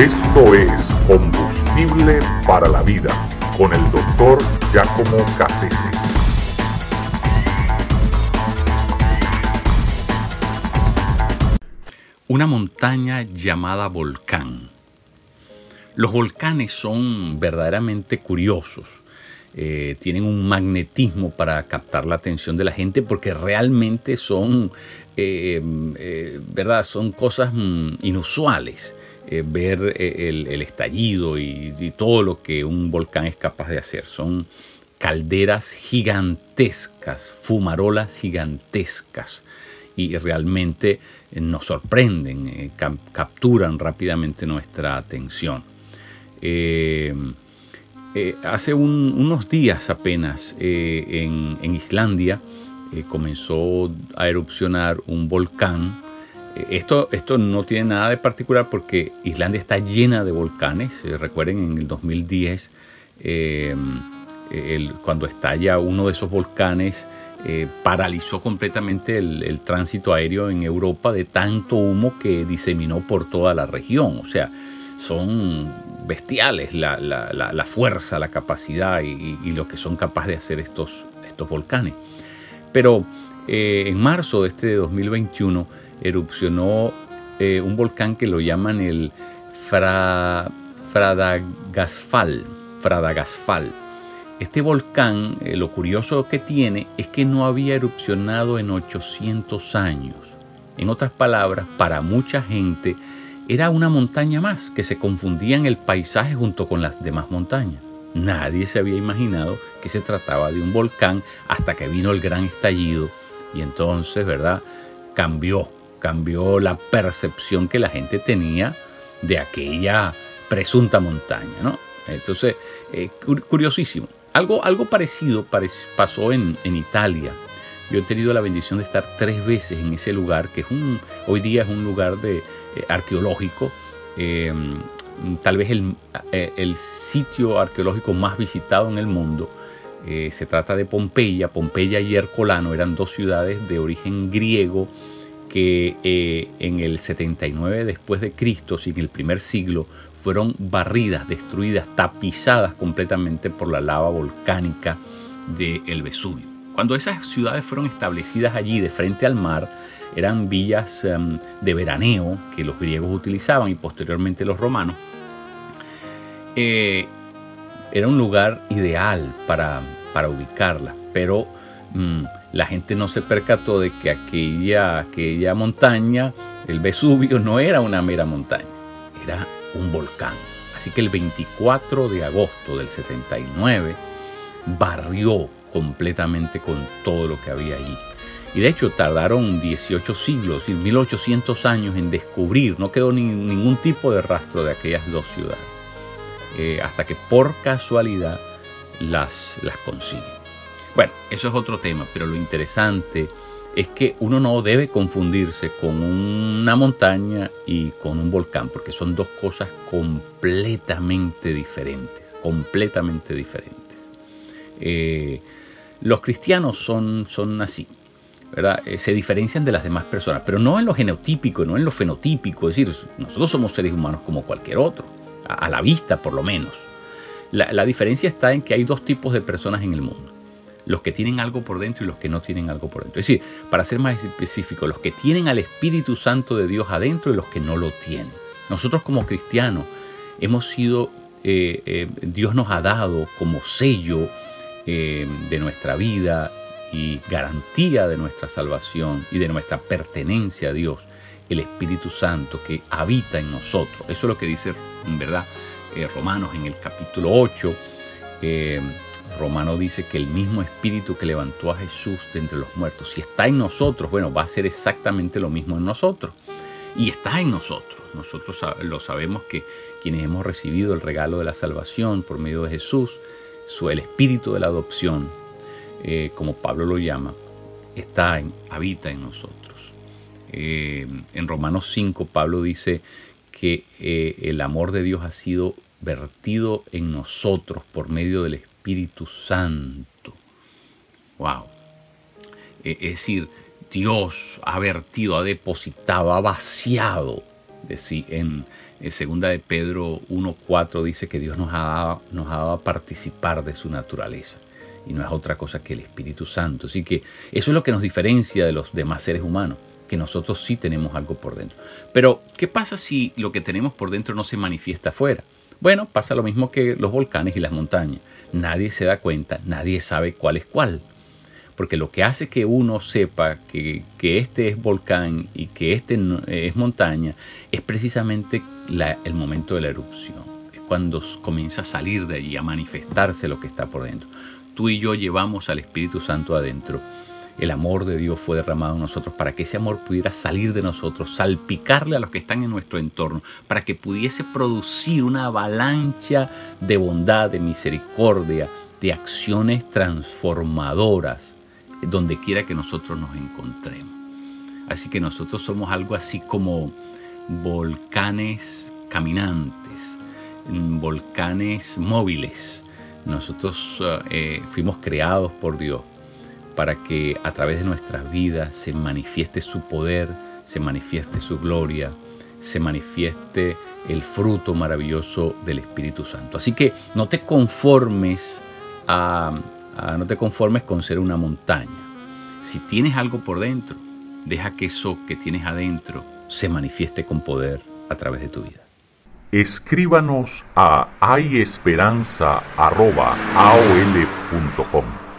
Esto es Combustible para la Vida con el doctor Giacomo Cassese. Una montaña llamada volcán. Los volcanes son verdaderamente curiosos. Eh, tienen un magnetismo para captar la atención de la gente porque realmente son, eh, eh, ¿verdad? Son cosas mm, inusuales. ver el, estallido y, todo lo que un volcán es capaz de hacer. Son calderas gigantescas, fumarolas gigantescas y realmente nos sorprenden, capturan rápidamente nuestra atención. Eh, hace unos días apenas eh, en, Islandia eh, comenzó a erupcionar un volcán. Esto, esto no tiene nada de particular porque Islandia está llena de volcanes. recuerden en el 2010, cuando estalla uno de esos volcanes, paralizó completamente el, tránsito aéreo en Europa de tanto humo que diseminó por toda la región. O sea, son bestiales la, fuerza, la capacidad y, lo que son capaces de hacer estos, estos volcanes. Pero eh, en marzo de este 2021 erupcionó eh, un volcán que lo llaman el Fradagasfal. Fradagasfal. Este volcán, eh, lo curioso que tiene es que no había erupcionado en 800 años. En otras palabras, para mucha gente, era una montaña más que se confundía en el paisaje junto con las demás montañas. Nadie se había imaginado que se trataba de un volcán hasta que vino el gran estallido y entonces, ¿verdad? Cambió, cambió la percepción que la gente tenía de aquella presunta montaña, ¿no? Entonces, eh, curiosísimo. Algo, algo parecido pasó en, Italia yo he tenido la bendición de estar tres veces en ese lugar, que es un, hoy día es un lugar de, eh, arqueológico, eh, tal vez el, eh, el, sitio arqueológico más visitado en el mundo. se trata de Pompeya. Pompeya y Hercolano eran dos ciudades de origen griego que en el 79 después de Cristo, en el primer siglo, fueron barridas, destruidas, tapizadas completamente por la lava volcánica del Vesubio. Cuando esas ciudades fueron establecidas allí de frente al mar, eran villas em, de veraneo que los griegos utilizaban y posteriormente los romanos. Eh, era un lugar ideal para, para ubicarla, pero mm, la gente no se percató de que aquella, aquella montaña, el Vesubio, no era una mera montaña, era un volcán. Así que el 24 de agosto del 79 barrió completamente con todo lo que había allí. Y de hecho tardaron 18 siglos, 1800 años en descubrir, no quedó ni, ningún tipo de rastro de aquellas dos ciudades, eh, hasta que por casualidad las, las consiguen. Bueno, eso es otro tema, pero lo interesante es que uno no debe confundirse con una montaña y con un volcán, porque son dos cosas completamente diferentes, completamente diferentes. Eh, los cristianos son, son así, ¿verdad? Eh, se diferencian de las demás personas, pero no en lo genotípico, no en lo fenotípico, es decir, nosotros somos seres humanos como cualquier otro, a, la vista por lo menos. La, diferencia está en que hay dos tipos de personas en el mundo, los que tienen algo por dentro y los que no tienen algo por dentro. Es decir, para ser más específico, los que tienen al Espíritu Santo de Dios adentro y los que no lo tienen. Nosotros como cristianos hemos sido, eh, eh, Dios nos ha dado como sello, eh, de nuestra vida y garantía de nuestra salvación y de nuestra pertenencia a Dios, el Espíritu Santo que habita en nosotros. Eso es lo que dice, en verdad, Romanos en el capítulo 8. Romano dice que el mismo Espíritu que levantó a Jesús de entre los muertos, si está en nosotros, bueno, va a ser exactamente lo mismo en nosotros. Y está en nosotros. Nosotros lo sabemos que quienes hemos recibido el regalo de la salvación por medio de Jesús, el espíritu de la adopción, eh, como Pablo lo llama, está en, habita en nosotros. Eh, en Romanos 5 Pablo dice que eh, el amor de Dios ha sido vertido en nosotros por medio del Espíritu Santo. Wow. es decir, Dios ha vertido, ha depositado, ha vaciado de en, Eh, segunda de Pedro 1.4 dice que Dios nos ha, dado, nos ha dado a participar de su naturaleza y no es otra cosa que el Espíritu Santo. Así que eso es lo que nos diferencia de los demás seres humanos, que nosotros sí tenemos algo por dentro. Pero, ¿qué pasa si lo que tenemos por dentro no se manifiesta afuera? Bueno, pasa lo mismo que los volcanes y las montañas. Nadie se da cuenta, nadie sabe cuál es cuál. Porque lo que hace que uno sepa que, este es volcán y que este es montaña es precisamente el momento de la erupción. Es cuando comienza a salir de allí, a manifestarse lo que está por dentro. Tú y yo llevamos al Espíritu Santo adentro el amor de Dios fue derramado en nosotros para que ese amor pudiera salir de nosotros, salpicarle a los que están en nuestro entorno, para que pudiese producir una avalancha de bondad, de misericordia, de acciones transformadoras, donde quiera que nosotros nos encontremos. Así que nosotros somos algo así como volcanes caminantes, volcanes móviles. Nosotros eh, fuimos creados por Dios para que a través de nuestras vidas se manifieste su poder, se manifieste su gloria, se manifieste el fruto maravilloso del Espíritu Santo. Así que no te conformes a, no te conformes con ser una montaña. Si tienes algo por dentro, deja que eso que tienes adentro se manifieste con poder a través de tu vida. Escríbanos a hayesperanza.aol.com